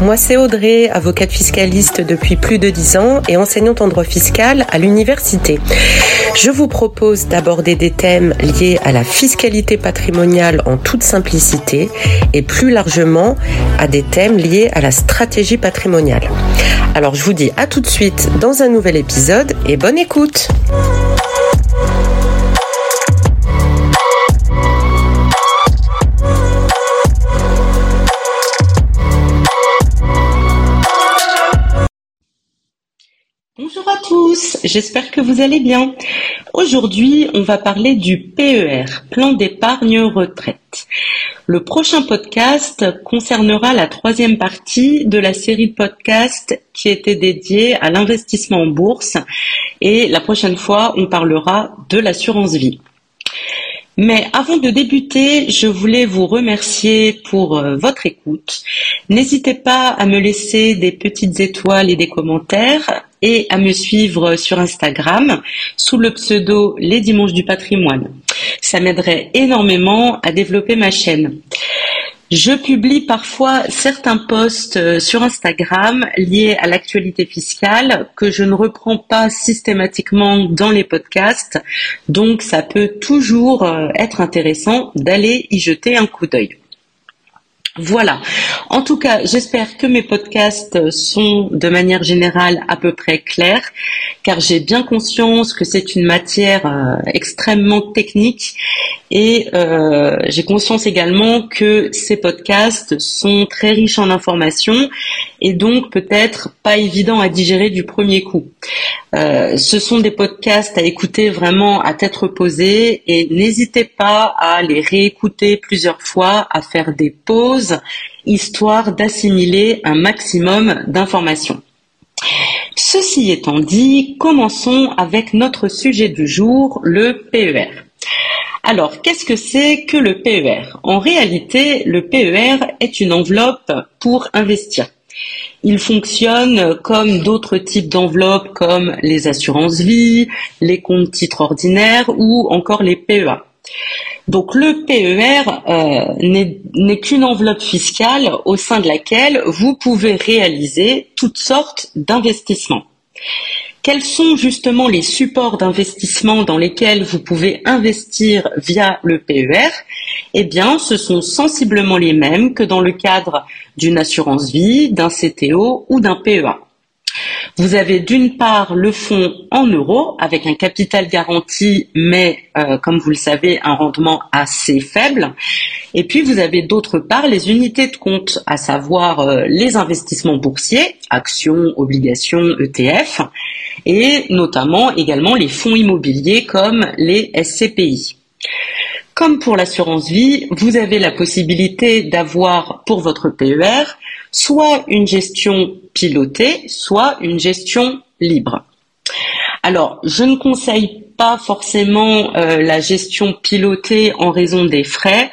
moi c'est Audrey, avocate fiscaliste depuis plus de 10 ans et enseignante en droit fiscal à l'université. Je vous propose d'aborder des thèmes liés à la fiscalité patrimoniale en toute simplicité et plus largement à des thèmes liés à la stratégie patrimoniale. Alors je vous dis à tout de suite dans un nouvel épisode et bonne écoute tous, j'espère que vous allez bien. Aujourd'hui, on va parler du PER, plan d'épargne retraite. Le prochain podcast concernera la troisième partie de la série de podcasts qui était dédiée à l'investissement en bourse et la prochaine fois, on parlera de l'assurance vie. Mais avant de débuter, je voulais vous remercier pour euh, votre écoute. N'hésitez pas à me laisser des petites étoiles et des commentaires et à me suivre sur Instagram sous le pseudo Les Dimanches du Patrimoine. Ça m'aiderait énormément à développer ma chaîne. Je publie parfois certains posts euh, sur Instagram liés à l'actualité fiscale que je ne reprends pas systématiquement dans les podcasts, donc ça peut toujours euh, être intéressant d'aller y jeter un coup d'œil. Voilà. En tout cas, j'espère que mes podcasts sont de manière générale à peu près clairs, car j'ai bien conscience que c'est une matière euh, extrêmement technique et euh, j'ai conscience également que ces podcasts sont très riches en informations et donc peut-être pas évident à digérer du premier coup. Euh, ce sont des podcasts à écouter vraiment à tête reposée et n'hésitez pas à les réécouter plusieurs fois, à faire des pauses, histoire d'assimiler un maximum d'informations. Ceci étant dit, commençons avec notre sujet du jour, le PER. Alors, qu'est-ce que c'est que le PER En réalité, le PER est une enveloppe pour investir. Il fonctionne comme d'autres types d'enveloppes comme les assurances vie, les comptes titres ordinaires ou encore les PEA. Donc le PER euh, n'est qu'une enveloppe fiscale au sein de laquelle vous pouvez réaliser toutes sortes d'investissements. Quels sont justement les supports d'investissement dans lesquels vous pouvez investir via le PER Eh bien, ce sont sensiblement les mêmes que dans le cadre d'une assurance vie, d'un CTO ou d'un PEA. Vous avez d'une part le fonds en euros avec un capital garanti, mais euh, comme vous le savez, un rendement assez faible. Et puis vous avez d'autre part les unités de compte, à savoir euh, les investissements boursiers, actions, obligations, ETF, et notamment également les fonds immobiliers comme les SCPI. Comme pour l'assurance vie, vous avez la possibilité d'avoir pour votre PER soit une gestion pilotée, soit une gestion libre. Alors, je ne conseille pas forcément euh, la gestion pilotée en raison des frais.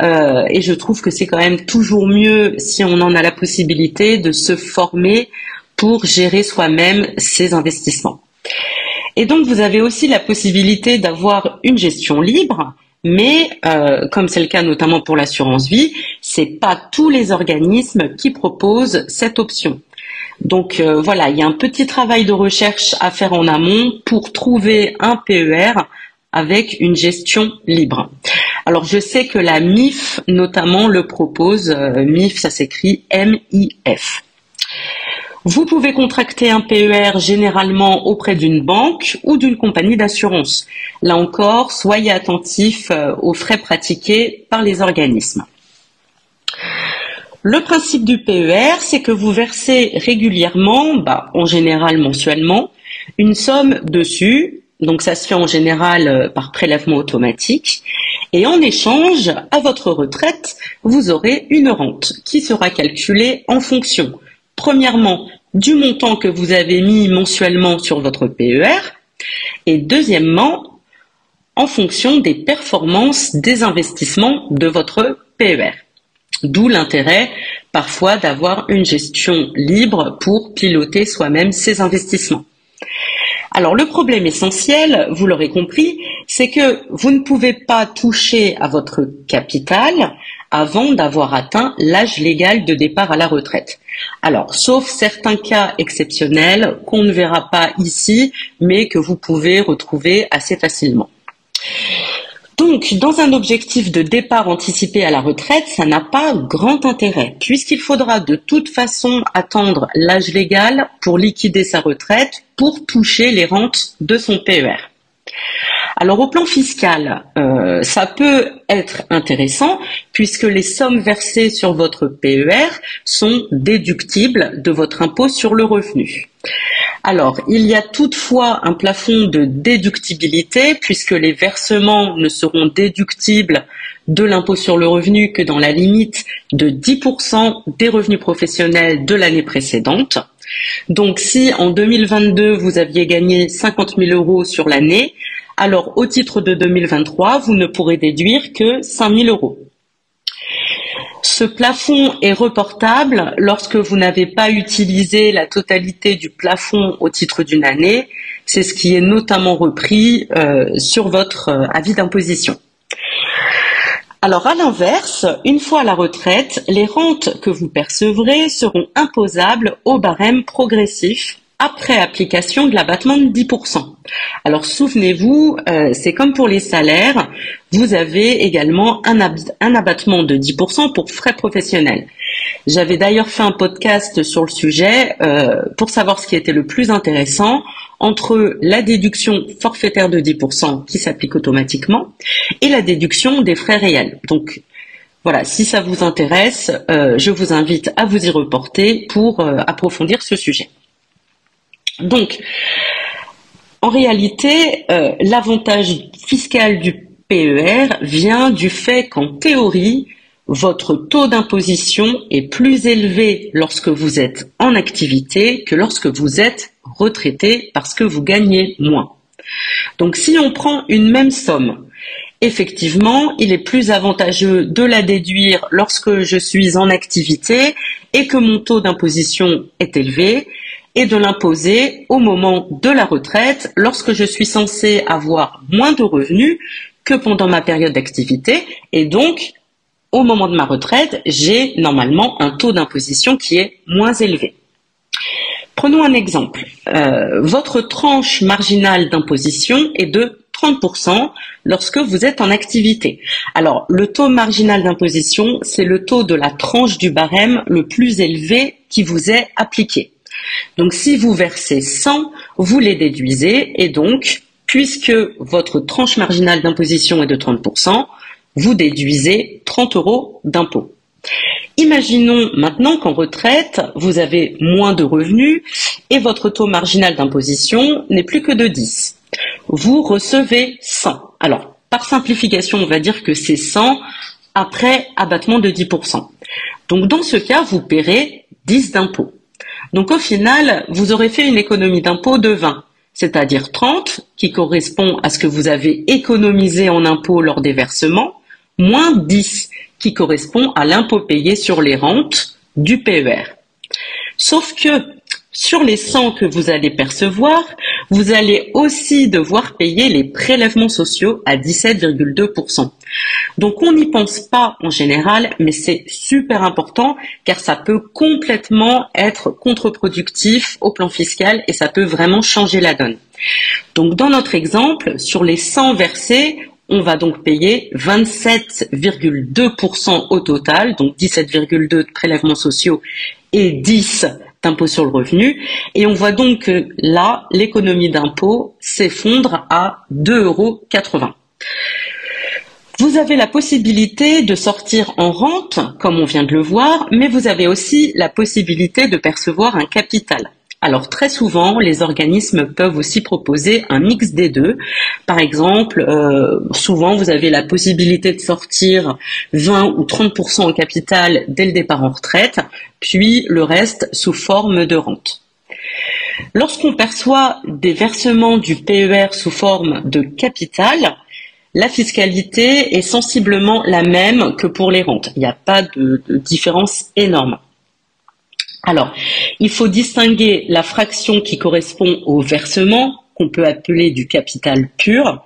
Euh, et je trouve que c'est quand même toujours mieux si on en a la possibilité de se former pour gérer soi-même ses investissements. Et donc vous avez aussi la possibilité d'avoir une gestion libre, mais euh, comme c'est le cas notamment pour l'assurance vie, c'est pas tous les organismes qui proposent cette option. Donc euh, voilà, il y a un petit travail de recherche à faire en amont pour trouver un PER avec une gestion libre. Alors je sais que la MIF notamment le propose. Euh, MIF, ça s'écrit M-I-F. Vous pouvez contracter un PER généralement auprès d'une banque ou d'une compagnie d'assurance. Là encore, soyez attentifs euh, aux frais pratiqués par les organismes. Le principe du PER, c'est que vous versez régulièrement, bah, en général mensuellement, une somme dessus. Donc ça se fait en général euh, par prélèvement automatique. Et en échange, à votre retraite, vous aurez une rente qui sera calculée en fonction, premièrement, du montant que vous avez mis mensuellement sur votre PER et deuxièmement, en fonction des performances des investissements de votre PER. D'où l'intérêt parfois d'avoir une gestion libre pour piloter soi-même ses investissements. Alors le problème essentiel, vous l'aurez compris, c'est que vous ne pouvez pas toucher à votre capital avant d'avoir atteint l'âge légal de départ à la retraite. Alors, sauf certains cas exceptionnels qu'on ne verra pas ici, mais que vous pouvez retrouver assez facilement. Donc, dans un objectif de départ anticipé à la retraite, ça n'a pas grand intérêt, puisqu'il faudra de toute façon attendre l'âge légal pour liquider sa retraite pour toucher les rentes de son PER. Alors au plan fiscal, euh, ça peut être intéressant puisque les sommes versées sur votre PER sont déductibles de votre impôt sur le revenu. Alors, il y a toutefois un plafond de déductibilité puisque les versements ne seront déductibles de l'impôt sur le revenu que dans la limite de 10% des revenus professionnels de l'année précédente. Donc si en 2022 vous aviez gagné 50 000 euros sur l'année, alors au titre de 2023, vous ne pourrez déduire que 5 000 euros. Ce plafond est reportable lorsque vous n'avez pas utilisé la totalité du plafond au titre d'une année. C'est ce qui est notamment repris euh, sur votre euh, avis d'imposition. Alors à l'inverse, une fois à la retraite, les rentes que vous percevrez seront imposables au barème progressif après application de l'abattement de 10%. Alors souvenez-vous, euh, c'est comme pour les salaires, vous avez également un, abattement de 10% pour frais professionnels. J'avais d'ailleurs fait un podcast sur le sujet euh, pour savoir ce qui était le plus intéressant entre la déduction forfaitaire de 10% qui s'applique automatiquement et la déduction des frais réels. Donc voilà, si ça vous intéresse, euh, je vous invite à vous y reporter pour approfondir ce sujet. Donc, en réalité, euh, l'avantage fiscal du PER vient du fait qu'en théorie, votre taux d'imposition est plus élevé lorsque vous êtes en activité que lorsque vous êtes retraité parce que vous gagnez moins. Donc si on prend une même somme, effectivement, il est plus avantageux de la déduire lorsque je suis en activité et que mon taux d'imposition est élevé et de l'imposer au moment de la retraite lorsque je suis censé avoir moins de revenus que pendant ma période d'activité et donc au moment de ma retraite, j'ai normalement un taux d'imposition qui est moins élevé. Prenons un exemple. Euh, votre tranche marginale d'imposition est de 30% lorsque vous êtes en activité. Alors, le taux marginal d'imposition, c'est le taux de la tranche du barème le plus élevé qui vous est appliqué. Donc si vous versez 100, vous les déduisez et donc, puisque votre tranche marginale d'imposition est de 30%, vous déduisez 30 euros d'impôt. Imaginons maintenant qu'en retraite, vous avez moins de revenus et votre taux marginal d'imposition n'est plus que de 10. Vous recevez 100. Alors, par simplification, on va dire que c'est 100 après abattement de 10%. Donc, dans ce cas, vous paierez 10 d'impôt. Donc au final, vous aurez fait une économie d'impôt de 20, c'est-à-dire 30 qui correspond à ce que vous avez économisé en impôt lors des versements, moins 10 qui correspond à l'impôt payé sur les rentes du PER. Sauf que sur les 100 que vous allez percevoir, vous allez aussi devoir payer les prélèvements sociaux à 17,2%. Donc on n'y pense pas en général, mais c'est super important car ça peut complètement être contre-productif au plan fiscal et ça peut vraiment changer la donne. Donc dans notre exemple, sur les 100 versés, on va donc payer 27,2% au total, donc 17,2 de prélèvements sociaux et 10 d'impôt sur le revenu. Et on voit donc que là, l'économie d'impôt s'effondre à 2,80 euros. Vous avez la possibilité de sortir en rente, comme on vient de le voir, mais vous avez aussi la possibilité de percevoir un capital. Alors très souvent, les organismes peuvent aussi proposer un mix des deux. Par exemple, euh, souvent vous avez la possibilité de sortir 20 ou 30% en capital dès le départ en retraite, puis le reste sous forme de rente. Lorsqu'on perçoit des versements du PER sous forme de capital, la fiscalité est sensiblement la même que pour les rentes. Il n'y a pas de différence énorme. Alors, il faut distinguer la fraction qui correspond au versement, qu'on peut appeler du capital pur,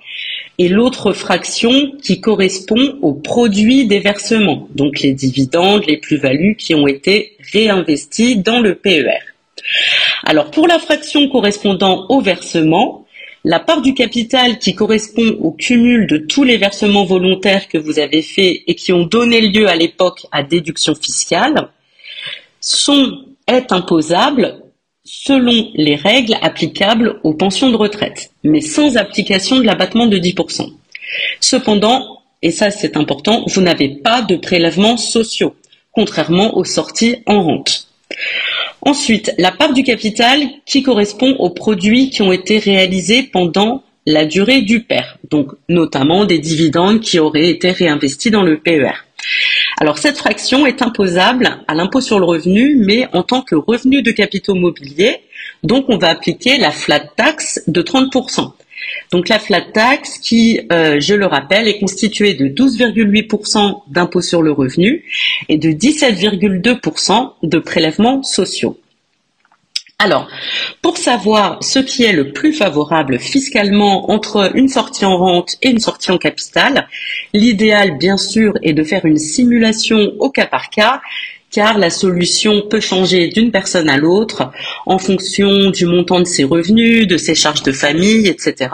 et l'autre fraction qui correspond au produit des versements, donc les dividendes, les plus-values qui ont été réinvestis dans le PER. Alors pour la fraction correspondant au versement, la part du capital qui correspond au cumul de tous les versements volontaires que vous avez faits et qui ont donné lieu à l'époque à déduction fiscale sont, est imposable selon les règles applicables aux pensions de retraite, mais sans application de l'abattement de 10%. Cependant, et ça c'est important, vous n'avez pas de prélèvements sociaux, contrairement aux sorties en rente. Ensuite, la part du capital qui correspond aux produits qui ont été réalisés pendant la durée du PER, donc notamment des dividendes qui auraient été réinvestis dans le PER. Alors cette fraction est imposable à l'impôt sur le revenu, mais en tant que revenu de capitaux mobiliers, donc on va appliquer la flat tax de 30%. Donc la flat tax qui, euh, je le rappelle, est constituée de 12,8% d'impôt sur le revenu et de 17,2% de prélèvements sociaux. Alors, pour savoir ce qui est le plus favorable fiscalement entre une sortie en rente et une sortie en capital, l'idéal, bien sûr, est de faire une simulation au cas par cas, car la solution peut changer d'une personne à l'autre en fonction du montant de ses revenus, de ses charges de famille, etc.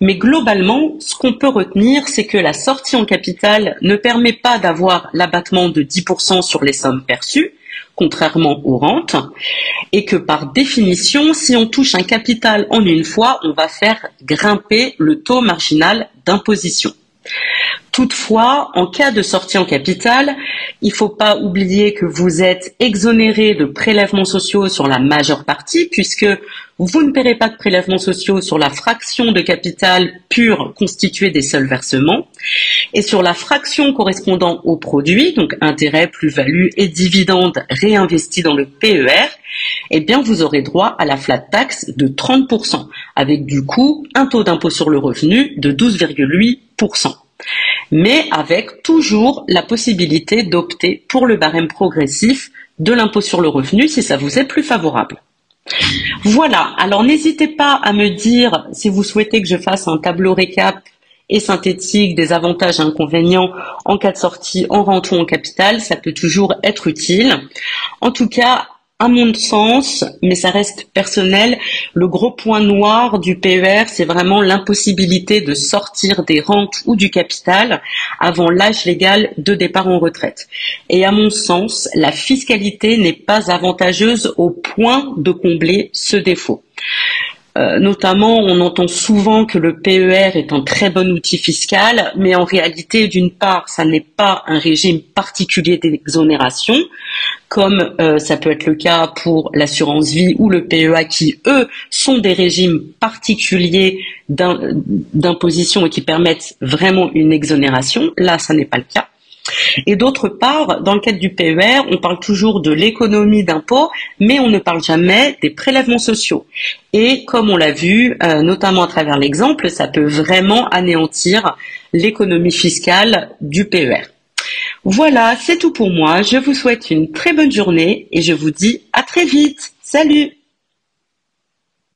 Mais globalement, ce qu'on peut retenir, c'est que la sortie en capital ne permet pas d'avoir l'abattement de 10% sur les sommes perçues, contrairement aux rentes, et que par définition, si on touche un capital en une fois, on va faire grimper le taux marginal d'imposition. Toutefois, en cas de sortie en capital, il ne faut pas oublier que vous êtes exonéré de prélèvements sociaux sur la majeure partie, puisque vous ne paierez pas de prélèvements sociaux sur la fraction de capital pure constituée des seuls versements, et sur la fraction correspondant au produit, donc intérêt, plus-value et dividendes réinvestis dans le PER, eh bien vous aurez droit à la flat tax de 30%, avec du coup un taux d'impôt sur le revenu de 12,8% mais avec toujours la possibilité d'opter pour le barème progressif de l'impôt sur le revenu si ça vous est plus favorable. Voilà, alors n'hésitez pas à me dire si vous souhaitez que je fasse un tableau récap et synthétique des avantages et inconvénients en cas de sortie en rente ou en capital, ça peut toujours être utile. En tout cas, à mon sens, mais ça reste personnel, le gros point noir du PER, c'est vraiment l'impossibilité de sortir des rentes ou du capital avant l'âge légal de départ en retraite. Et à mon sens, la fiscalité n'est pas avantageuse au point de combler ce défaut. Euh, notamment, on entend souvent que le PER est un très bon outil fiscal, mais en réalité, d'une part, ça n'est pas un régime particulier d'exonération, comme euh, ça peut être le cas pour l'assurance vie ou le PEA, qui, eux, sont des régimes particuliers d'imposition et qui permettent vraiment une exonération. Là, ça n'est pas le cas. Et d'autre part, dans le cadre du PER, on parle toujours de l'économie d'impôt, mais on ne parle jamais des prélèvements sociaux. Et comme on l'a vu, euh, notamment à travers l'exemple, ça peut vraiment anéantir l'économie fiscale du PER. Voilà, c'est tout pour moi. Je vous souhaite une très bonne journée et je vous dis à très vite. Salut